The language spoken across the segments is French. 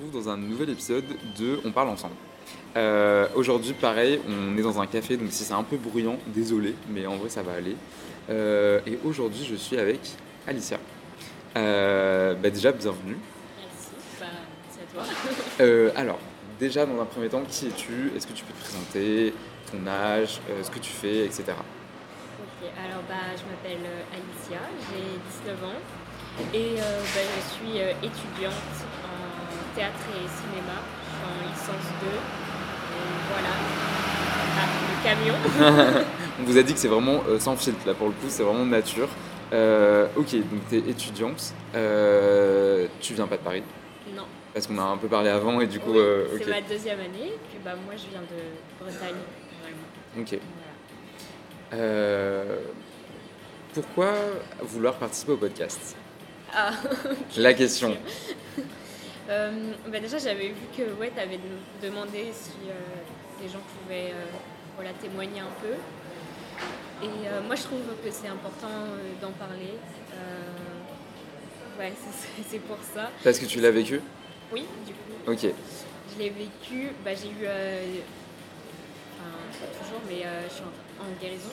Retrouve dans un nouvel épisode de On parle ensemble. Euh, aujourd'hui pareil, on est dans un café donc si c'est un peu bruyant, désolé, mais en vrai ça va aller. Euh, et aujourd'hui je suis avec Alicia. Euh, bah déjà bienvenue. Merci, bah, c'est à toi. Alors déjà dans un premier temps, qui es-tu? Est-ce que tu peux te présenter? Ton âge, ce que tu fais, etc. Ok, alors bah, je m'appelle Alicia, j'ai 19 ans et bah, je suis étudiante théâtre et cinéma. Je suis en licence 2. Et voilà. Ah, le camion. On vous a dit que c'est vraiment euh, sans filtre là pour le coup, c'est vraiment nature. Euh, ok, donc tu es étudiante, Euh, tu viens pas de Paris? Non, parce qu'on a un peu parlé avant et du coup, Oui, c'est ma deuxième année. Puis bah, moi, je viens de Bretagne, vraiment. Ok. Voilà. Pourquoi vouloir participer au podcast? Ah, La question. Euh, bah déjà, j'avais vu que ouais, tu avais demandé si euh, les gens pouvaient euh, voilà, témoigner un peu. Et moi, je trouve que c'est important d'en parler. Ouais, c'est- pour ça. Parce que tu l'as vécu? Oui, du coup, Ok. je l'ai vécu. Bah, j'ai eu, enfin, pas toujours, mais euh, je suis en, en guérison,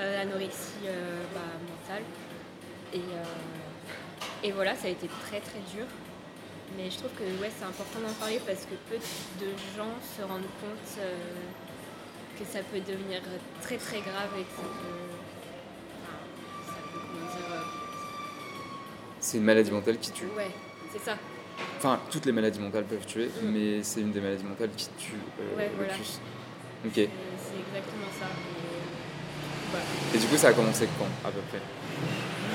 euh, anorexie euh, bah, mentale. Et, et voilà, ça a été très très dur. Mais je trouve que ouais, c'est important d'en parler parce que peu de gens se rendent compte euh, que ça peut devenir très très grave et que ça peut. enfin, ça peut comment dire. C'est une maladie mentale qui tue. euh, ouais, c'est ça. Enfin, toutes les maladies mentales peuvent tuer, Mm. mais c'est une des maladies mentales qui tue euh, Ouais, le voilà. plus. Ok. C'est c'est exactement ça. Et, voilà. Et du coup, ça a commencé quand, à peu près?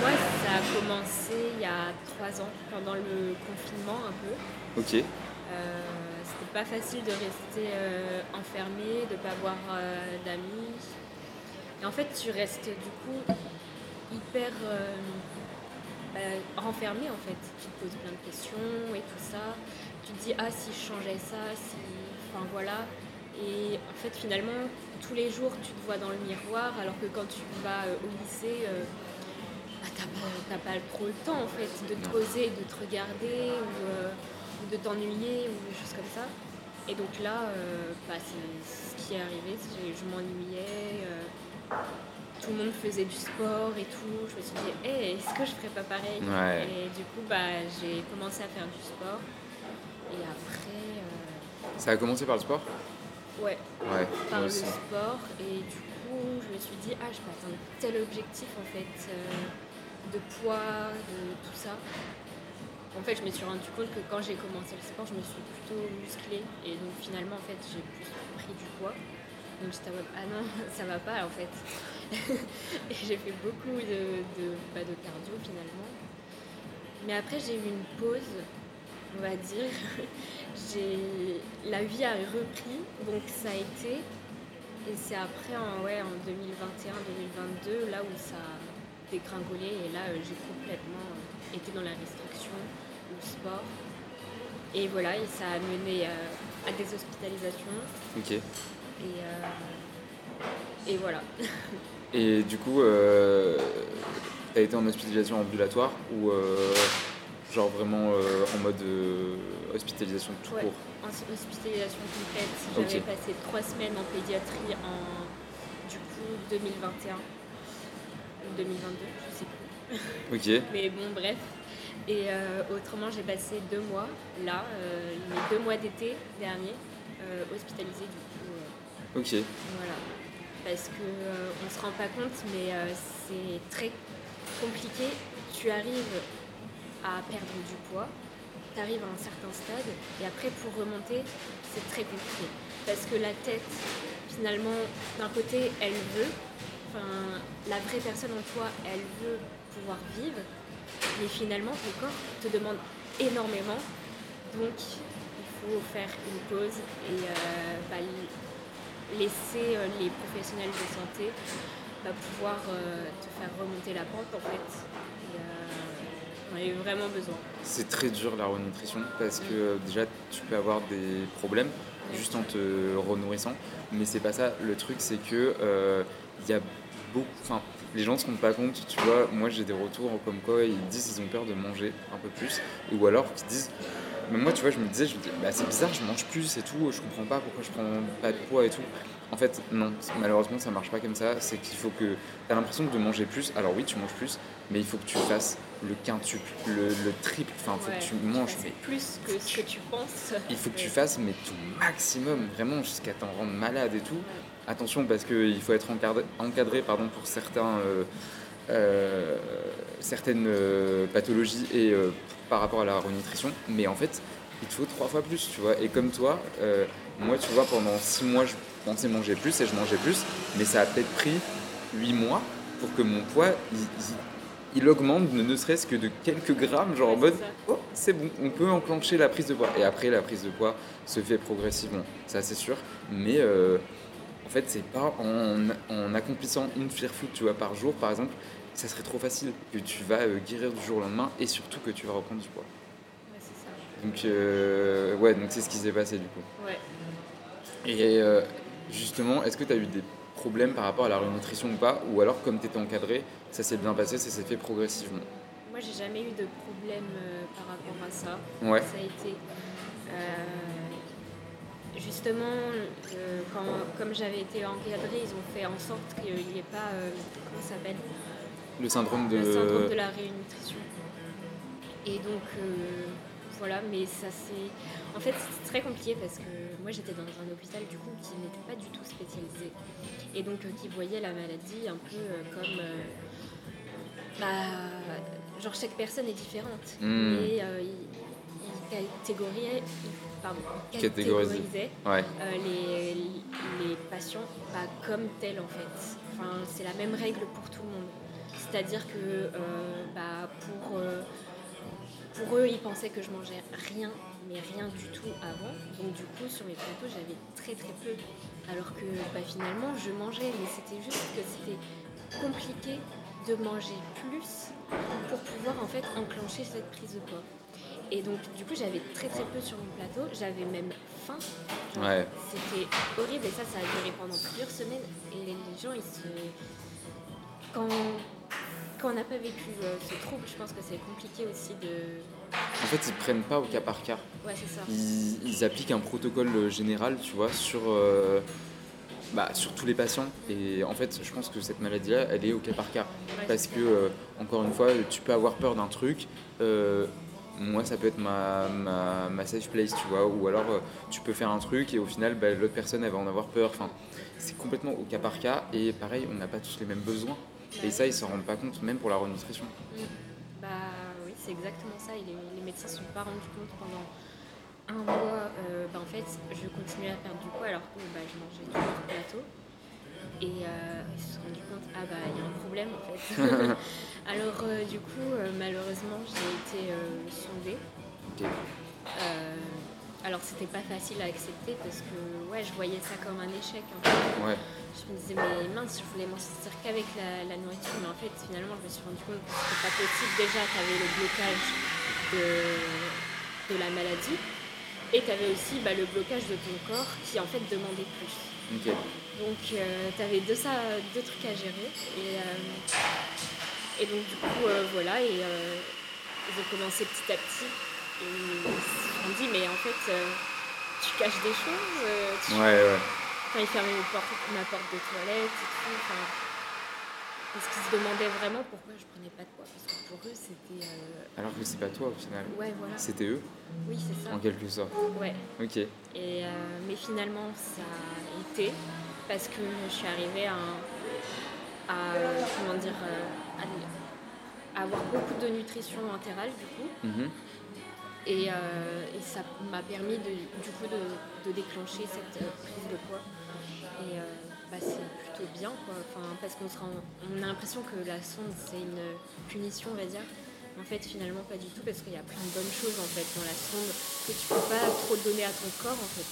Moi, ça a commencé il y a trois ans, pendant le confinement un peu. Ok. Euh, C'était pas facile de rester euh, enfermé, de pas voir euh, d'amis. Et en fait, tu restes du coup hyper bah, renfermé en fait. Tu te poses plein de questions et tout ça. Tu te dis ah si je changeais ça, si, enfin voilà. Et en fait, finalement, tous les jours, tu te vois dans le miroir, alors que quand tu vas au lycée, t'as pas, pas trop le temps en fait de te poser, de te regarder ou, euh, de t'ennuyer ou des choses comme ça. Et donc là, euh, bah, c'est ce qui est arrivé. Je m'ennuyais, euh, tout le monde faisait du sport et tout. Je me suis dit, Hey, est-ce que je ferais pas pareil? Ouais. Et du coup, bah, j'ai commencé à faire du sport. Et après, Ça a commencé par le sport? Ouais, Ouais. par le sport et du coup je me suis dit ah je peux atteindre tel objectif en fait de poids, de tout ça. En fait je me suis rendu compte que quand j'ai commencé le sport je me suis plutôt musclée et donc finalement en fait j'ai plus pris du poids. Donc j'étais ah non, ça va pas en fait. et j'ai fait beaucoup de, de, bah, de cardio finalement. Mais après, j'ai eu une pause, on va dire. la vie a repris, donc ça a été. Et c'est après, en, ouais, en 2021-2022, là où ça dégringolé. Et là, euh, j'ai complètement euh, été dans la restriction, le sport. Et voilà, et ça a mené euh, à des hospitalisations. Ok. Et, et voilà. Et du coup, t'as été en hospitalisation ambulatoire ou genre vraiment euh, en mode euh, hospitalisation tout Ouais, court? en hospitalisation complète. J'avais passé trois semaines en pédiatrie en du coup 2021 ou 2022, je sais plus. Ok. Mais bon, bref. Et euh, autrement, j'ai passé deux mois là, euh, mes deux mois d'été dernier, euh, hospitalisée du coup. euh, Ok. Voilà. Parce que euh, on se rend pas compte, mais c'est très compliqué. Tu arrives à perdre du poids, tu arrives à un certain stade, et après pour remonter, c'est très compliqué. Parce que la tête, finalement, d'un côté, elle veut, enfin, la vraie personne en toi, elle veut pouvoir vivre, mais finalement, ton corps te demande énormément. Donc, il faut faire une pause et euh, bah, laisser euh, les professionnels de santé bah, pouvoir euh, te faire remonter la pente en fait. Et, euh, on a eu vraiment besoin. C'est très dur la renutrition parce que euh, déjà tu peux avoir des problèmes juste en te renourrissant, mais c'est pas ça. Le truc c'est que euh, il y a beaucoup, enfin les gens se rendent pas compte. Tu vois, moi j'ai des retours comme quoi ils disent qu'ils ont peur de manger un peu plus, ou alors qu'ils disent. Même moi, tu vois, je me disais, je me dis, bah, c'est bizarre, je mange plus et tout, je comprends pas pourquoi je prends pas de poids et tout. En fait, non, malheureusement, ça marche pas comme ça. C'est qu'il faut que. T'as l'impression de manger plus. Alors oui, tu manges plus, mais il faut que tu fasses le quintuple, le, le triple. Enfin, il faut Ouais, que tu manges. C'est mais plus que ce que tu penses. il faut que tu fasses mais ton maximum, vraiment jusqu'à t'en rendre malade et tout. Attention parce qu'il faut être encadré, encadré pardon, pour certains, euh, euh, certaines euh, pathologies et par rapport à la renutrition. Mais en fait, il te faut trois fois plus, tu vois. Et comme toi, moi, tu vois, pendant six mois, je pensais manger plus et je mangeais plus, mais ça a peut-être pris huit mois pour que mon poids, il, il- il augmente ne, serait-ce que de quelques grammes, genre en mode, oh, c'est bon, on peut enclencher la prise de poids. Et après, la prise de poids se fait progressivement, ça c'est sûr. Mais euh, en fait, c'est pas en, en accomplissant une fair food, tu vois, par jour, par exemple, ça serait trop facile que tu vas euh, guérir du jour au lendemain et surtout que tu vas reprendre du poids. Ouais, c'est ça. Donc, euh, ouais, donc c'est ce qui s'est passé du coup. Ouais. Et euh, justement, est-ce que tu as eu des problèmes par rapport à la renutrition ou pas? Ou alors, comme tu étais encadré, ça s'est bien passé, ça s'est fait progressivement? Moi, j'ai jamais eu de problème euh, par rapport à ça. Ouais. Ça a été. Justement, euh, quand, comme j'avais été encadrée, ils ont fait en sorte qu'il n'y ait pas. euh, comment ça s'appelle? Le syndrome de. Le syndrome de la rénutrition. Et donc, euh, voilà, mais ça c'est. En fait, c'est très compliqué parce que moi j'étais dans un hôpital du coup qui n'était pas du tout spécialisé. Et donc, qui voyait la maladie un peu comme. bah, genre, chaque personne est différente. Mm. Et il, il catégorisait. il- pardon, Ouais. euh, les, les patients pas comme tels en fait. Enfin, c'est la même règle pour tout le monde. C'est-à-dire que euh, bah, pour, euh, pour eux, ils pensaient que je mangeais rien, mais rien du tout avant. Donc du coup, sur mes plateaux, j'avais très très peu. Alors que bah, finalement, je mangeais, mais c'était juste que c'était compliqué de manger plus pour pouvoir en fait enclencher cette prise de poids. Et donc du coup, j'avais très très peu sur mon plateau. J'avais même faim. Ouais. C'était horrible et ça, ça a duré pendant plusieurs semaines. Et les gens, ils se... Quand, quand on n'a pas vécu euh, ce trouble, je pense que c'est compliqué aussi de... En fait, ils prennent pas au cas par cas. Ouais, c'est ça. Ils, ils appliquent un protocole euh, général, tu vois, sur, euh, bah, sur tous les patients. Et en fait, je pense que cette maladie-là, elle est au cas par cas. Parce que, euh, encore une fois, tu peux avoir peur d'un truc. euh, moi, ça peut être ma, ma, ma safe place, tu vois. Ou alors, euh, tu peux faire un truc et au final, bah, l'autre personne, elle va en avoir peur. Enfin, c'est complètement au cas par cas. Et pareil, on n'a pas tous les mêmes besoins. Et ça, ils s'en rendent pas compte, même pour la renutrition. Bah oui, c'est exactement ça. Et les, les médecins ne se sont pas rendus compte pendant un mois, euh, bah, en fait, je continuais à perdre du poids alors que bah, je mangeais toujours plateau. Et euh, ils se sont rendus compte, ah bah il y a un problème en fait. alors euh, du coup, euh, malheureusement, j'ai été euh, sondée. Euh, alors c'était pas facile à accepter parce que ouais, je voyais ça comme un échec. en fait. Ouais. Je me disais, mais mince, je voulais m'en sortir qu'avec la, la nourriture. Mais en fait, finalement, je me suis rendu compte que c'était pas possible. Déjà, tu avais le blocage de, de la maladie. Et tu avais aussi bah, le blocage de ton corps qui, en fait, demandait plus. Donc, tu avais deux, ça, deux trucs à gérer. Et, euh, et donc, du coup, euh, voilà. Et euh, ils ont commencé petit à petit. Et ils se sont dit, mais en fait, euh, tu caches des choses. tu- Ouais, ouais. Enfin, ils fermaient ma porte de toilette et tout. Enfin, parce qu'ils se demandaient vraiment pourquoi je prenais pas de poids. Parce que pour eux, c'était. euh, Alors que c'est pas toi au final. Ouais, voilà. C'était eux, Oui, c'est ça. en quelque sorte. Ouais. Ok. Et, euh, mais finalement, ça a été parce que je suis arrivée à, un- à, comment dire, euh, à, à avoir beaucoup de nutrition entérale du coup. Mhm. Et, euh, et ça m'a permis de, du coup de, de déclencher cette euh, prise de poids. Et euh, bah, c'est plutôt bien quoi. Enfin, parce qu'on on a l'impression que la sonde c'est une punition on va dire. En fait finalement pas du tout parce qu'il y a plein de bonnes choses en fait dans la sonde que tu peux pas trop donner à ton corps en fait.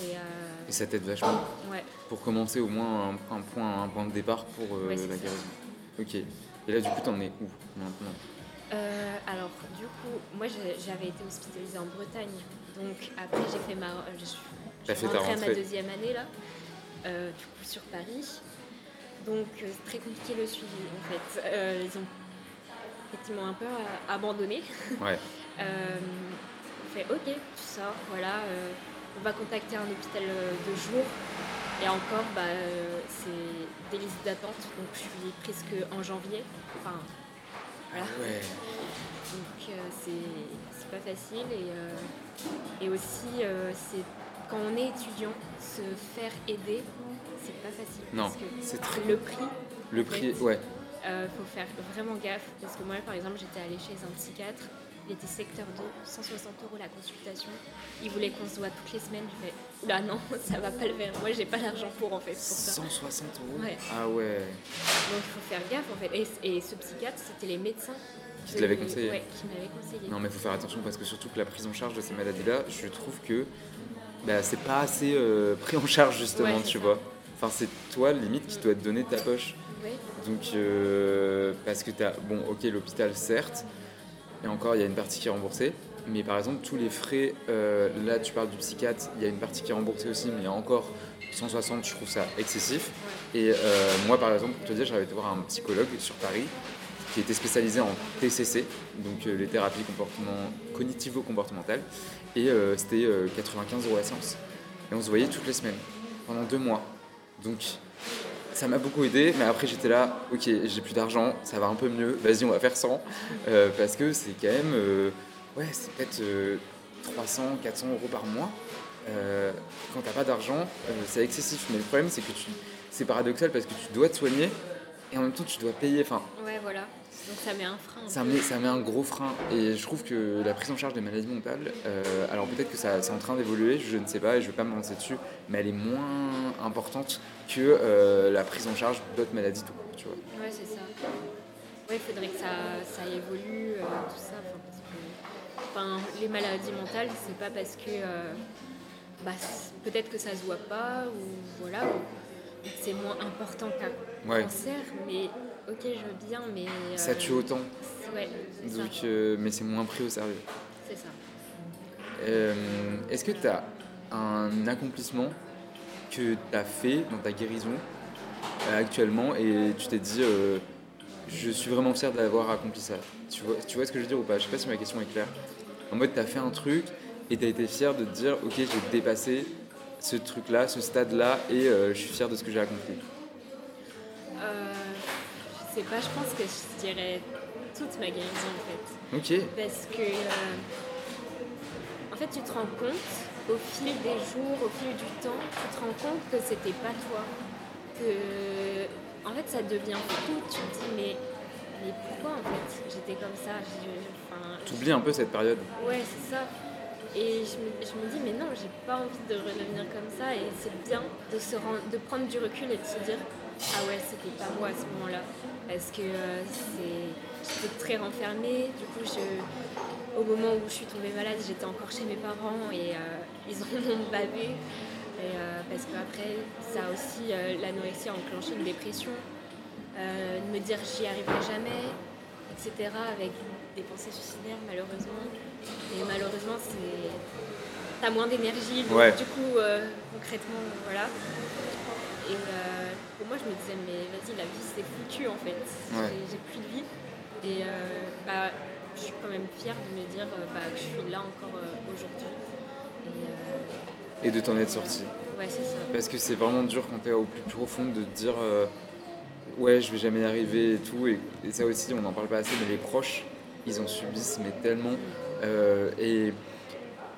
Et, euh, Et ça t'aide vachement ouais. pour commencer au moins un, un point, un point de départ pour euh, Ouais, la guérison. Ok. Et là, du coup, t'en es où maintenant? Euh, alors, du coup, moi j'avais été hospitalisée en Bretagne. Donc, après, j'ai fait ma. Je suis, je rentrée à ma deuxième année, là, euh, du coup, sur Paris. Donc, euh, c'est très compliqué le suivi, en fait. Ils ont effectivement un peu abandonné. Ouais. On fait OK, tu sors, voilà, on va contacter un hôpital euh, de jour. Et encore, bah, euh, c'est des listes d'attente, donc je suis prise qu'en janvier. Enfin, voilà. Ouais. Donc euh, c'est c'est pas facile et, euh, et aussi euh, c'est quand on est étudiant, se faire aider, c'est pas facile. Non, c'est très- le prix. Le en prix, fait, ouais. faut faire vraiment gaffe parce que moi par exemple j'étais allée chez un psychiatre, il était secteur 2, 160 euros la consultation. Il voulait qu'on se voit toutes les semaines. Je fais oula non, ça va pas le faire. Moi j'ai pas l'argent pour en fait pour ça. 160 euros Ouais. Ah ouais. Donc il faut faire gaffe en fait. Et, et ce psychiatre c'était les médecins Qui te l'avaient conseillé. Ouais, qui m'avaient conseillé. Non, mais il faut faire attention parce que surtout que la prise en charge de ces maladies-là, je trouve que bah, c'est pas assez euh, pris en charge justement, Ouais, tu ça. vois. Enfin, c'est toi limite qui doit te donner ta poche. Ouais. Donc, euh, parce que tu as, bon, ok, l'hôpital certes, et encore, il y a une partie qui est remboursée, mais par exemple, tous les frais, euh, là, tu parles du psychiatre, il y a une partie qui est remboursée aussi, mais encore 160, je trouve ça excessif. Et euh, moi, par exemple, pour te dire, j'avais été voir un psychologue sur Paris qui était spécialisé en TCC, donc euh, les thérapies comportement, cognitivo-comportementales, et c'était euh, 95 euros la séance. Et on se voyait toutes les semaines, pendant deux mois. Donc, ça m'a beaucoup aidé, mais après j'étais là, ok, j'ai plus d'argent, ça va un peu mieux, vas-y, on va faire 100, euh, parce que c'est quand même, euh, ouais, c'est peut-être euh, 300, 400 euros par mois. Euh, quand t'as pas d'argent, euh, c'est excessif. Mais le problème, c'est que tu, c'est paradoxal parce que tu dois te soigner et en même temps tu dois payer. Enfin, Ouais, voilà. Donc ça met un frein. ça met, ça met un gros frein. Et je trouve que la prise en charge des maladies mentales, euh, alors peut-être que ça, c'est en train d'évoluer, je ne sais pas, et je ne vais pas me lancer dessus, mais elle est moins importante que euh, la prise en charge d'autres maladies tout court, tu vois. Ouais, c'est ça. Ouais, il faudrait que ça, ça évolue, euh, tout ça. Enfin, les maladies mentales, c'est pas parce que. bah, peut-être que ça se voit pas, ou voilà, c'est moins important qu'un Ouais. cancer, mais ok, je veux bien, mais. euh, Ça tue autant, Ouais, donc, euh, mais c'est moins pris au sérieux. C'est ça. Euh, Est-ce que tu as un accomplissement que tu as fait dans ta guérison euh, actuellement et tu t'es dit euh, je suis vraiment fier d'avoir accompli ça? Tu vois, tu vois ce que je veux dire ou pas? Je sais pas si ma question est claire. En mode, tu as fait un truc et tu as été fier de te dire ok, j'ai dépassé ce truc-là, ce stade-là et euh, je suis fier de ce que j'ai accompli. Euh, sais pas, je pense que je dirais toute ma guérison en fait. Ok, Parce que, euh, en fait, tu te rends compte, au fil des jours, au fil du temps, tu te rends compte que c'était pas toi. Que, en fait, ça devient fou. Tu te dis, mais, mais pourquoi en fait j'étais comme ça? Enfin, t'oublies un peu cette période. Ouais, c'est ça. Et je me, je me dis, mais non, j'ai pas envie de redevenir comme ça. Et c'est bien de, se rend- de prendre du recul et de se dire, ah ouais, c'était pas moi à ce moment-là. Parce que euh, c'est- j'étais très renfermée. Du coup, je, au moment où je suis tombée malade, j'étais encore chez mes parents et euh, ils en ont bavé. Et, euh, parce qu'après, ça a aussi, euh, l'anorexie a enclenché une dépression. Euh, de me dire j'y arriverai jamais, etc. Avec des pensées suicidaires malheureusement. Et malheureusement, c'est t'as moins d'énergie, donc Ouais. du coup, concrètement, voilà. Et euh, pour moi, je me disais, mais vas-y, la vie, c'est foutu en fait. Ouais. J'ai- plus de vie. Et euh, bah, je suis quand même fière de me dire euh, bah, que je suis là encore euh, aujourd'hui. Et euh, Et de t'en être sorti. ouais, c'est ça. Parce que c'est vraiment dur quand t'es au plus profond de te dire euh, ouais je vais jamais y arriver et tout. Et, et ça aussi on n'en parle pas assez, mais les proches ils en subissent mais tellement. Euh, et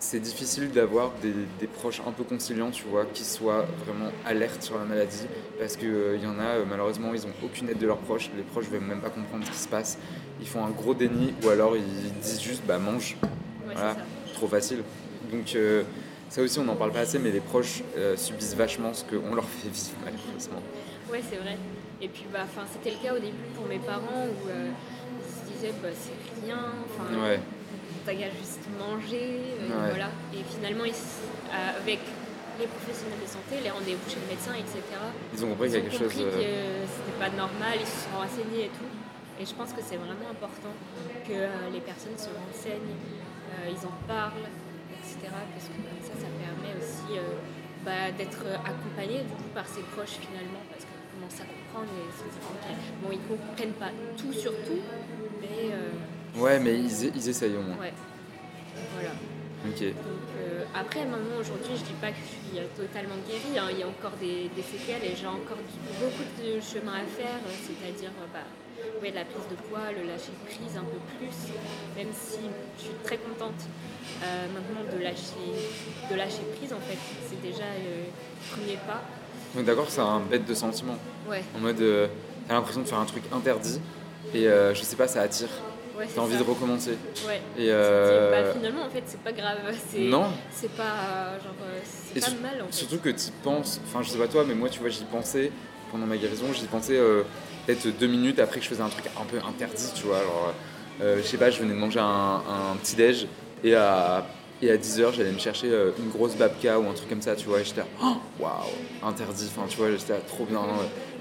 c'est difficile d'avoir des, des proches un peu conciliants, tu vois, qui soient vraiment alertes sur la maladie. Parce qu'il y en a, euh, malheureusement, ils n'ont aucune aide de leurs proches. Les proches ne veulent même pas comprendre ce qui se passe. Ils font un gros déni ou alors ils disent juste bah mange. Ouais, Voilà, trop facile. Donc euh, ça aussi on n'en parle pas assez, mais les proches euh, subissent vachement ce qu'on leur fait vivre malheureusement. Ouais, c'est vrai. Et puis, bah, c'était le cas au début pour mes parents où euh, ils se disaient, bah, c'est rien, enfin, Ouais, qu'à juste manger, euh, Ouais. voilà. Et finalement, ils euh, avec les professionnels de santé, les rendez-vous chez le médecin, etc., ils ont compris qu'il y a quelque chose. compris euh, que c'était pas normal, ils se sont renseignés et tout. Et je pense que c'est vraiment important que les personnes se renseignent, ils en parlent, etc. Parce que comme ça, ça permet aussi bah, d'être accompagné du coup, par ses proches finalement, parce qu'ils commencent à comprendre et se dire, ok, bon, ils comprennent pas tout sur tout, mais euh, Ouais, mais ils, ils essayent au moins. ouais, voilà. Ok. Donc, euh, après, maintenant, aujourd'hui, je dis pas que je suis euh, totalement guérie. hein. Il y a encore des, des séquelles et j'ai encore beaucoup de chemin à faire. euh, C'est-à-dire, bah, ouais, la prise de poids, le lâcher prise un peu plus. Même si je suis très contente euh, maintenant de lâcher, de lâcher prise, en fait. C'est déjà le premier pas. Donc d'accord, c'est un bête de sentiment. Ouais, En mode, euh, t'as l'impression de faire un truc interdit et je sais pas, ça attire. Ouais, T'as envie ça. de recommencer. Ouais. Et dis, euh, bah, finalement, en fait, c'est pas grave. Non. C'est pas, euh, genre, euh, pas mal, en fait. Surtout que tu penses, enfin je sais pas toi, mais moi tu vois, j'y pensais pendant ma guérison, j'y pensais euh, peut-être deux minutes après que je faisais un truc un peu interdit, tu vois. Alors, euh, je sais pas, je venais de manger un, un petit déj et à, et à 10h j'allais me chercher une grosse babka ou un truc comme ça, tu vois. Et j'étais là, Oh, waouh, interdit, enfin tu vois, j'étais trop bien.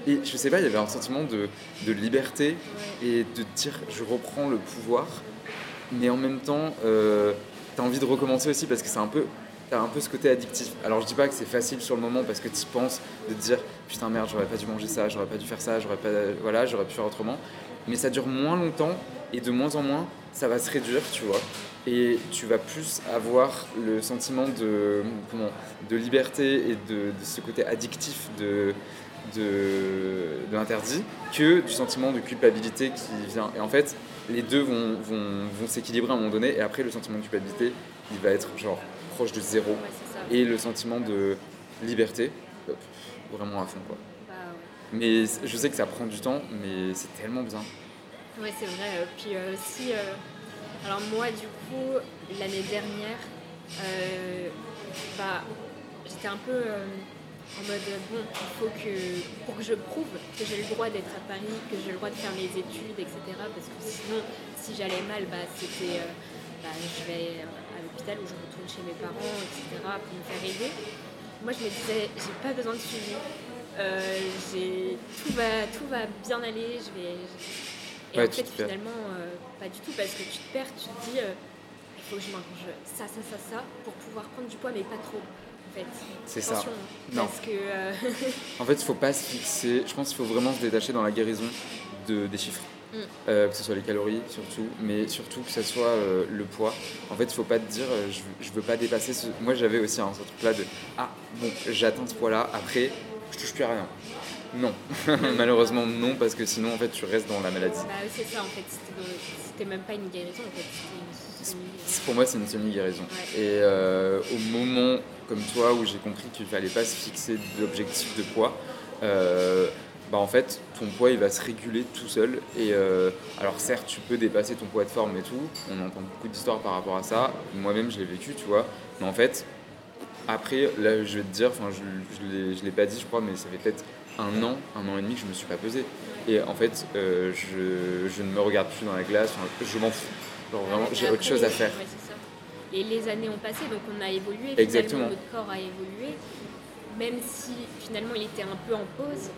Et je sais pas, il y avait un sentiment de, de liberté et de dire je reprends le pouvoir, mais en même temps, euh, t'as envie de recommencer aussi parce que c'est un peu t'as un peu ce côté addictif. Alors je dis pas que c'est facile sur le moment parce que tu penses de te dire putain merde j'aurais pas dû manger ça, j'aurais pas dû faire ça, j'aurais pas voilà j'aurais pu faire autrement. Mais ça dure moins longtemps et de moins en moins ça va se réduire tu vois. Et tu vas plus avoir le sentiment de comment de liberté et de, de ce côté addictif de de, de l'interdit que du sentiment de culpabilité qui vient. Et en fait, les deux vont, vont, vont s'équilibrer à un moment donné, et après, le sentiment de culpabilité, il va être genre proche de zéro. Ouais. Et le sentiment de liberté, hop, vraiment à fond. Quoi. Bah, ouais. Mais je sais que ça prend du temps, mais c'est tellement bien. Oui, c'est vrai. Euh, Puis euh, aussi, euh, alors moi, du coup, l'année dernière, euh, bah, j'étais un peu en mode bon, il faut que, pour que je prouve que j'ai le droit d'être à Paris, que j'ai le droit de faire mes études, etc. Parce que sinon, si j'allais mal, bah, c'était. euh, bah, je vais à l'hôpital ou je retourne chez mes parents, etc. pour me faire aider. Moi, je me disais, j'ai pas besoin de suivi. Euh, tout, va, tout va bien aller, je vais. Et Ouais, en fait, finalement, euh, pas du tout, parce que tu te perds, tu te dis, il faut que je mange ça, ça, ça, ça, pour pouvoir prendre du poids, mais pas trop, fait. C'est ça. Non. Parce que, euh, En fait, il faut pas se fixer. Je pense qu'il faut vraiment se détacher dans la guérison de, des chiffres. Mm. Euh, que ce soit les calories surtout, mais surtout que ce soit euh, le poids. En fait, il faut pas te dire je, je veux pas dépasser ce. Moi, j'avais aussi un ce truc-là de ah bon, j'atteins ce poids-là. Après, je touche plus à rien. Non, malheureusement non, parce que sinon en fait tu restes dans la maladie. bah, c'est ça, en fait, c'était même pas une guérison, en fait, une Pour moi, c'est une semi-guérison. Ouais. Et euh, au moment comme toi où j'ai compris qu'il fallait pas se fixer d'objectif de poids, euh, bah en fait ton poids il va se réguler tout seul. Et euh, alors certes tu peux dépasser ton poids de forme et tout. On entend beaucoup d'histoires par rapport à ça. Moi-même je l'ai vécu tu vois. Mais en fait après là je vais te dire enfin je, je l'ai pas dit je crois mais ça fait peut-être un an un an et demi que je me suis pas pesé. Et en fait euh, je, je, ne me regarde plus dans la glace. Je m'en fous. Genre vraiment j'ai autre chose à faire et les années ont passé donc on a évolué exactement notre corps a évolué même si finalement il était un peu en pause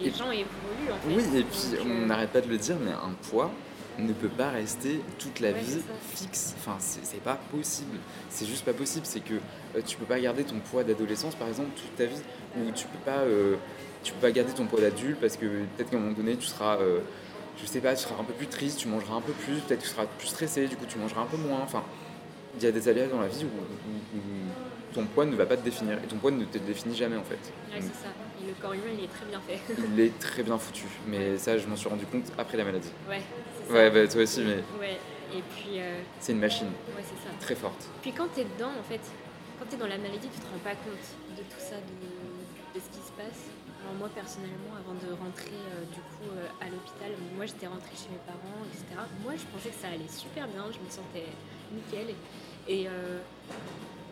les gens évoluent en fait. Oui, et puis on euh, n'arrête pas de le dire, mais un poids ne peut pas rester toute la vie fixe. Enfin, c'est pas possible. C'est juste pas possible. C'est que euh, tu peux pas garder ton poids d'adolescence, par exemple, toute ta vie, ou tu peux pas, euh, tu peux pas garder ton poids d'adulte parce que peut-être qu'à un moment donné, tu seras, je sais pas, tu seras un peu plus triste, tu mangeras un peu plus, peut-être que tu seras plus stressé, du coup, tu mangeras un peu moins. Enfin, il y a des aléas dans la vie où, ton poids ne va pas te définir et ton poids ne te définit jamais en fait. Ouais, c'est ça le corps humain, il est très bien fait. il est très bien foutu, mais ça, je m'en suis rendu compte après la maladie. Ouais, c'est ça. Ouais, bah, toi aussi, mais. Ouais, et puis. Euh, c'est une machine. Ouais, c'est ça. Très forte. Puis quand t'es dedans, en fait, quand t'es dans la maladie, tu te rends pas compte de tout ça, de, de ce qui se passe? Alors, moi, personnellement, avant de rentrer euh, du coup euh, à l'hôpital, moi j'étais rentrée chez mes parents, etc. Moi, je pensais que ça allait super bien, je me sentais nickel. Et,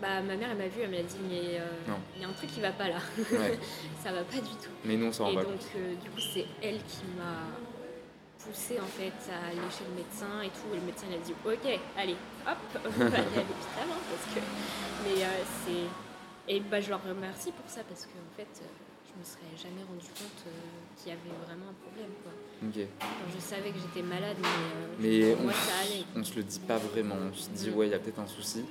bah, ma mère, elle m'a vu, elle m'a dit, mais euh, il y a un truc qui va pas là. ça va pas du tout. Mais non, ça Et donc, euh, du coup, c'est elle qui m'a poussé en fait à aller chez le médecin et tout. Et le médecin, il a dit, ok, allez, hop, on va aller à l'hôpital. Hein, parce que... Mais euh, c'est. Et bah, je leur remercie pour ça parce qu'en en fait, je me serais jamais rendu compte qu'il y avait vraiment un problème. Quoi. je savais que j'étais malade, mais, mais pour on, moi, ça allait. On se le dit pas vraiment. On se dit, mm. ouais, il y a peut-être un souci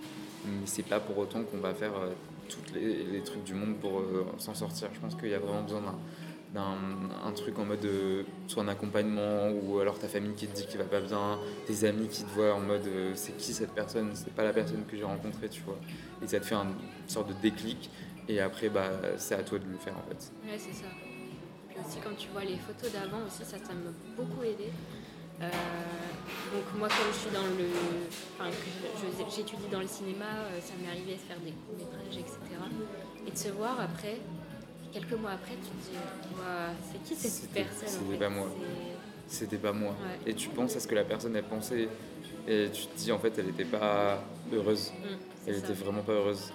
mais c'est pas pour autant qu'on va faire euh, tous les, trucs du monde pour euh, s'en sortir. Je pense qu'il y a vraiment besoin d'un truc en mode euh, soit un accompagnement ou alors ta famille qui te dit qu'il va pas bien, tes amis qui te voient en mode c'est qui cette personne, c'est pas la personne que j'ai rencontrée, tu vois. Et ça te fait une sorte de déclic et après bah c'est à toi de le faire en fait. Ouais, c'est ça. Puis aussi quand tu vois les photos d'avant aussi ça ça m'a beaucoup aidé. Euh, donc moi comme je suis dans le... Enfin, j'étudie dans le cinéma, euh, ça m'est arrivé de faire des courts-métrages, etc. Et de se voir après, quelques mois après, tu te dis, c'est qui cette personne C'était pas moi. C'était pas moi. Et tu penses à ce que la personne a pensé et tu te dis en fait elle n'était pas heureuse. Mmh, elle était vraiment pas heureuse.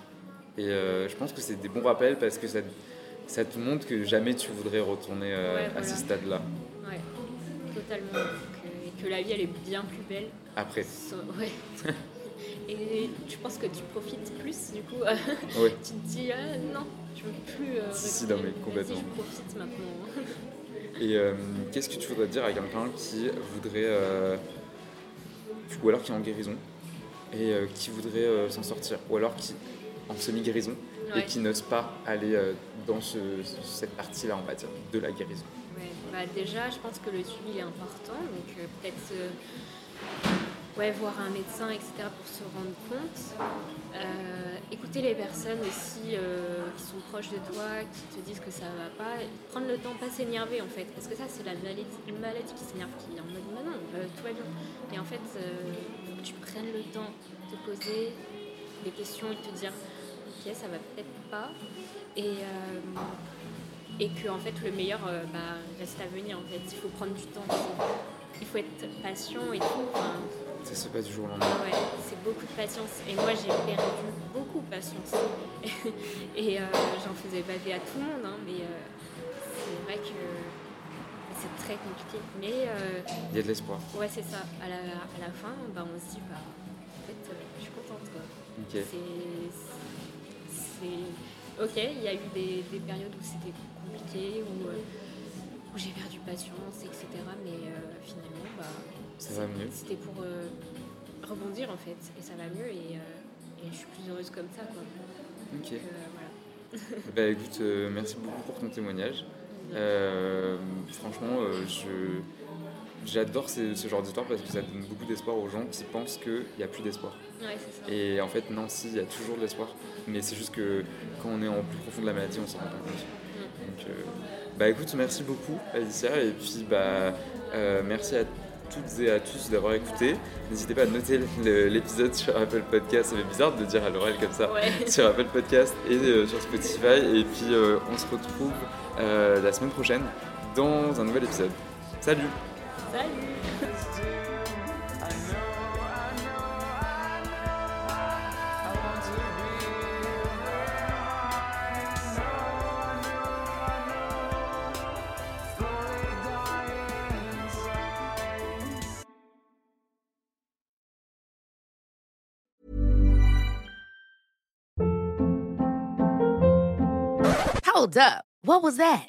Et euh, je pense que c'est des bons rappels parce que ça, ça te montre que jamais tu voudrais retourner à ce stade-là. Ouais, totalement que la vie elle est bien plus belle. Après. ouais. Et tu penses que tu profites plus du coup. tu te dis ah, non, je veux plus. Euh, si, non, mais complètement. Je profite maintenant. Et euh, qu'est-ce que tu voudrais dire à quelqu'un qui voudrait. Euh, ou alors qui est en guérison et qui voudrait s'en sortir? Ou alors qui en semi-guérison et qui n'ose pas aller dans ce, cette partie-là, on va dire, de la guérison bah, déjà, je pense que le suivi est important, donc euh, peut-être ouais, voir un médecin, etc., pour se rendre compte. Euh, écouter les personnes aussi euh, qui sont proches de toi, qui te disent que ça va pas. Prendre le temps, pas s'énerver en fait, parce que ça, c'est la maladie, une maladie qui s'énerve, qui est en mode non, non, tout va bien. Et en fait, faut que tu prennes le temps de te poser des questions et de te dire ok, ça va peut-être pas. Et et que en fait le meilleur euh, bah, reste à venir en fait. Il faut prendre du temps il faut être patient et tout ça se passe du jour au lendemain. ouais c'est beaucoup de patience. Et moi j'ai perdu beaucoup de patience. Et euh, j'en faisais baver à tout le monde hein, mais euh, c'est vrai que c'est très compliqué. Mais il y a de l'espoir. ouais c'est ça. À la, à la fin bah, on se dit bah c'est ok il y a eu des, des périodes où c'était compliqué, euh, où, j'ai perdu patience, etc. Mais euh, finalement, bah. C'était pour euh, rebondir en fait, et ça va mieux, et, je suis plus heureuse comme ça. Quoi. Ok. bah écoute, merci beaucoup pour ton témoignage. franchement, je j'adore ce, genre d'histoire parce que ça donne beaucoup d'espoir aux gens qui pensent qu'il n'y a plus d'espoir. Ouais, et en fait, non, si, il y a toujours de l'espoir. Mais c'est juste que quand on est en plus profond de la maladie, on s'en rend pas compte. Donc, euh, bah écoute, merci beaucoup Alicia et puis bah euh, merci à toutes et à tous d'avoir écouté. N'hésitez pas à noter l'épisode sur Apple Podcast. Ça fait bizarre de dire à l'oreille comme ça. Sur Apple Podcast et euh, sur Spotify. Et puis on se retrouve la semaine prochaine dans un nouvel épisode. Salut Salut Hold up. What was that?